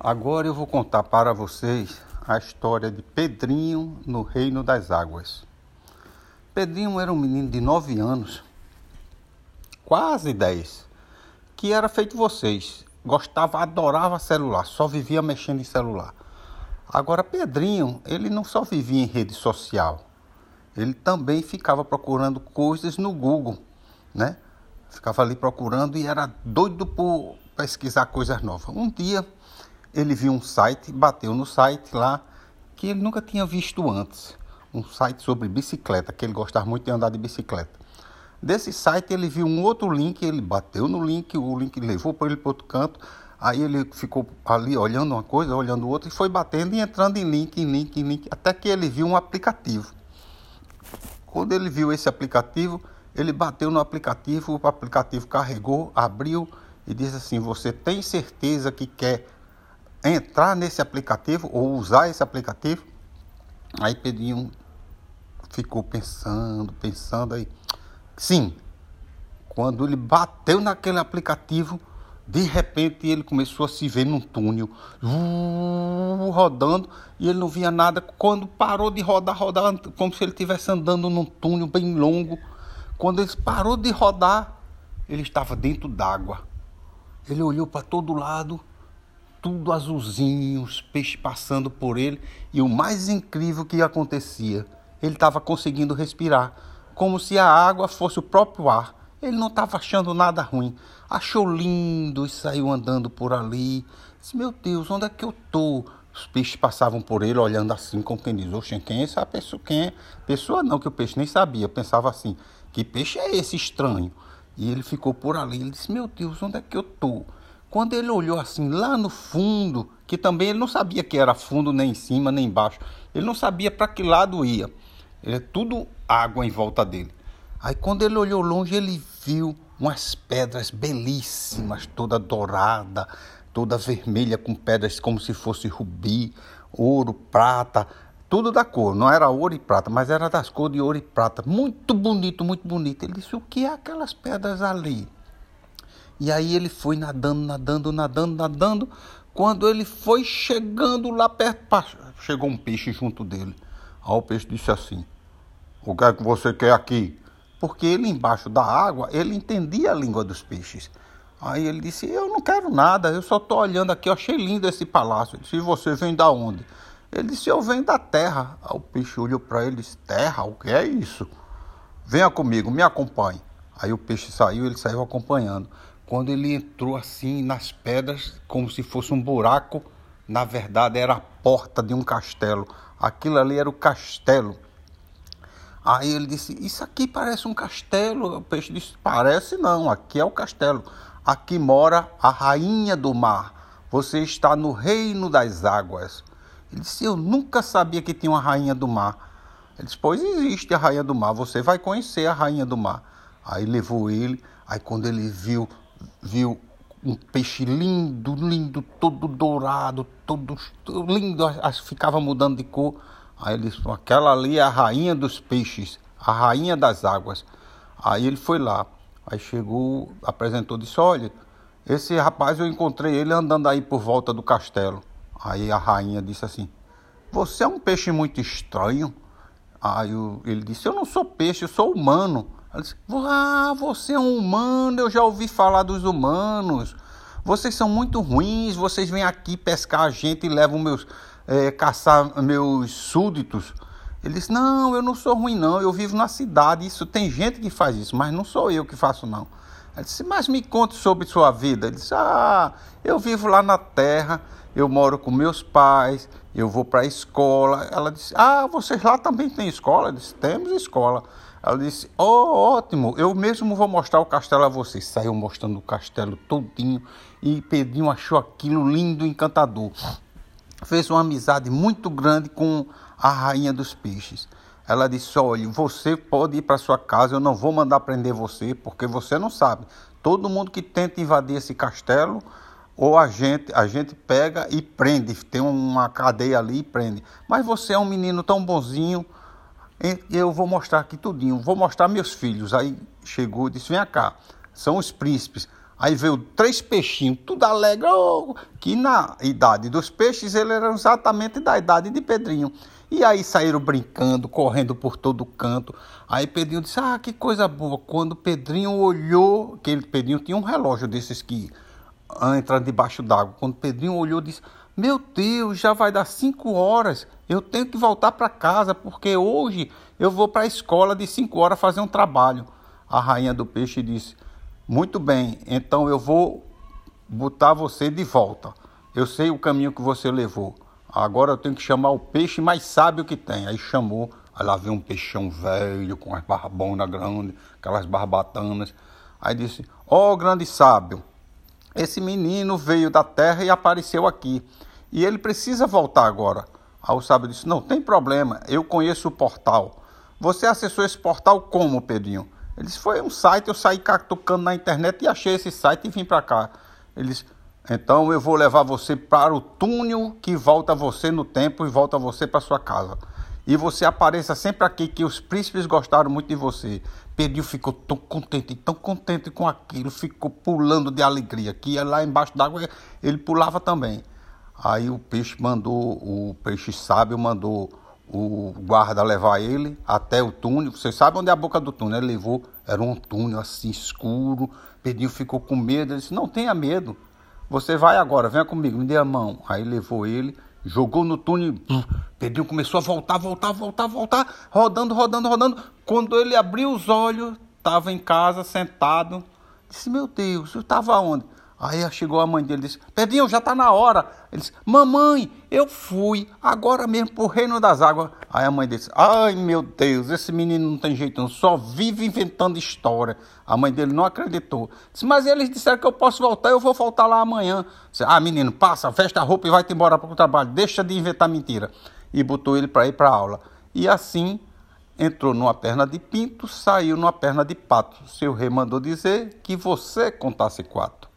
Agora eu vou contar para vocês a história de Pedrinho no Reino das Águas. Pedrinho era um menino de 9 anos, quase 10, que era feito vocês, gostava, adorava celular, só vivia mexendo em celular. Agora Pedrinho, ele não só vivia em rede social, ele também ficava procurando coisas no Google, né? Ficava ali procurando e era doido por pesquisar coisas novas. Um dia ele viu um site, bateu no site lá que ele nunca tinha visto antes. Um site sobre bicicleta, que ele gostava muito de andar de bicicleta. Desse site ele viu um outro link, ele bateu no link, o link levou para ele para outro canto. Aí ele ficou ali olhando uma coisa, olhando outra e foi batendo e entrando em link, em link, em link, até que ele viu um aplicativo. Quando ele viu esse aplicativo, ele bateu no aplicativo, o aplicativo carregou, abriu e disse assim: Você tem certeza que quer entrar nesse aplicativo ou usar esse aplicativo. Aí Pedrinho ficou pensando, pensando aí. Sim, quando ele bateu naquele aplicativo, de repente ele começou a se ver num túnel, uh, rodando, e ele não via nada. Quando parou de rodar, rodar como se ele estivesse andando num túnel bem longo. Quando ele parou de rodar, ele estava dentro d'água. Ele olhou para todo lado tudo azulzinho, os peixes passando por ele, e o mais incrível que acontecia, ele estava conseguindo respirar, como se a água fosse o próprio ar. Ele não estava achando nada ruim. Achou lindo e saiu andando por ali. Disse, meu Deus, onde é que eu tô? Os peixes passavam por ele olhando assim, como quem diz, oxe, quem é essa pessoa? Quem é? Pessoa não, que o peixe nem sabia. Pensava assim, que peixe é esse estranho? E ele ficou por ali. Ele disse, meu Deus, onde é que eu tô? Quando ele olhou assim lá no fundo, que também ele não sabia que era fundo nem em cima nem embaixo, ele não sabia para que lado ia. Ele é tudo água em volta dele. Aí quando ele olhou longe, ele viu umas pedras belíssimas, toda dourada, toda vermelha com pedras como se fosse rubi, ouro, prata, tudo da cor. Não era ouro e prata, mas era das cores de ouro e prata. Muito bonito, muito bonito. Ele disse: "O que é aquelas pedras ali?" E aí ele foi nadando, nadando, nadando, nadando. Quando ele foi chegando lá perto, chegou um peixe junto dele. Aí o peixe disse assim: O que é que você quer aqui? Porque ele embaixo da água, ele entendia a língua dos peixes. Aí ele disse: Eu não quero nada, eu só estou olhando aqui, eu achei lindo esse palácio. Ele disse: você vem da onde? Ele disse: Eu venho da terra. Aí o peixe olhou para ele e disse: Terra? O que é isso? Venha comigo, me acompanhe. Aí o peixe saiu, ele saiu acompanhando. Quando ele entrou assim nas pedras, como se fosse um buraco, na verdade era a porta de um castelo. Aquilo ali era o castelo. Aí ele disse: Isso aqui parece um castelo. O peixe disse: Parece não, aqui é o castelo. Aqui mora a rainha do mar. Você está no reino das águas. Ele disse: Eu nunca sabia que tinha uma rainha do mar. Ele disse: Pois existe a rainha do mar. Você vai conhecer a rainha do mar. Aí levou ele. Aí quando ele viu viu um peixe lindo, lindo, todo dourado, todo lindo, ficava mudando de cor. Aí ele disse, aquela ali é a rainha dos peixes, a rainha das águas. Aí ele foi lá, aí chegou, apresentou, disse, olha, esse rapaz eu encontrei ele andando aí por volta do castelo. Aí a rainha disse assim, você é um peixe muito estranho. Aí ele disse, eu não sou peixe, eu sou humano. Ela disse: Ah, você é um humano, eu já ouvi falar dos humanos. Vocês são muito ruins, vocês vêm aqui pescar a gente e levam meus. É, caçar meus súditos. Ele disse: Não, eu não sou ruim, não. Eu vivo na cidade. Isso tem gente que faz isso, mas não sou eu que faço, não. Ela disse: Mas me conte sobre sua vida. Ele disse: Ah, eu vivo lá na terra. Eu moro com meus pais. Eu vou para a escola. Ela disse: Ah, vocês lá também têm escola? Eu disse: Temos escola. Ela disse: Oh, ótimo, eu mesmo vou mostrar o castelo a vocês. Saiu mostrando o castelo todinho e Pedrinho achou aquilo lindo, encantador. Fez uma amizade muito grande com a rainha dos peixes. Ela disse: Olha, você pode ir para sua casa, eu não vou mandar prender você, porque você não sabe. Todo mundo que tenta invadir esse castelo, ou a gente, a gente pega e prende, tem uma cadeia ali e prende. Mas você é um menino tão bonzinho eu vou mostrar aqui tudinho, vou mostrar meus filhos. Aí chegou e disse: Vem cá, são os príncipes. Aí veio três peixinhos, tudo alegre, oh, que na idade dos peixes ele era exatamente da idade de Pedrinho. E aí saíram brincando, correndo por todo canto. Aí Pedrinho disse: Ah, que coisa boa. Quando Pedrinho olhou, que ele, Pedrinho tinha um relógio desses que entra debaixo d'água. Quando Pedrinho olhou, disse: Meu Deus, já vai dar cinco horas. Eu tenho que voltar para casa, porque hoje eu vou para a escola de cinco horas fazer um trabalho. A rainha do peixe disse: Muito bem, então eu vou botar você de volta. Eu sei o caminho que você levou. Agora eu tenho que chamar o peixe mais sábio que tem. Aí chamou, aí lá veio um peixão velho, com as barbonas grandes, aquelas barbatanas. Aí disse: Ó oh, grande sábio, esse menino veio da terra e apareceu aqui. E ele precisa voltar agora. Aí o sábio disse: Não tem problema, eu conheço o portal. Você acessou esse portal como, Pedrinho? Ele disse: Foi um site, eu saí tocando na internet e achei esse site e vim para cá. Ele disse: Então eu vou levar você para o túnel que volta você no tempo e volta você para sua casa. E você apareça sempre aqui, que os príncipes gostaram muito de você. Pedrinho ficou tão contente, tão contente com aquilo, ficou pulando de alegria. Que lá embaixo d'água ele pulava também. Aí o peixe mandou, o peixe sábio mandou o guarda levar ele até o túnel. Você sabe onde é a boca do túnel? Ele levou, era um túnel assim escuro. Pedrinho ficou com medo. Ele disse: Não tenha medo. Você vai agora, venha comigo, me dê a mão. Aí levou ele, jogou no túnel. Pedrinho começou a voltar, voltar, voltar, voltar, rodando, rodando, rodando. Quando ele abriu os olhos, estava em casa, sentado. Disse: Meu Deus, eu estava onde? Aí chegou a mãe dele e disse: Pedrinho, já está na hora. Ele disse: Mamãe, eu fui agora mesmo para o reino das águas. Aí a mãe disse: Ai meu Deus, esse menino não tem jeito, não, só vive inventando história. A mãe dele não acreditou. Disse: Mas eles disseram que eu posso voltar, eu vou voltar lá amanhã. Disse, ah, menino, passa, veste a roupa e vai-te embora para o trabalho. Deixa de inventar mentira. E botou ele para ir para aula. E assim entrou numa perna de pinto, saiu numa perna de pato. Seu rei mandou dizer que você contasse quatro.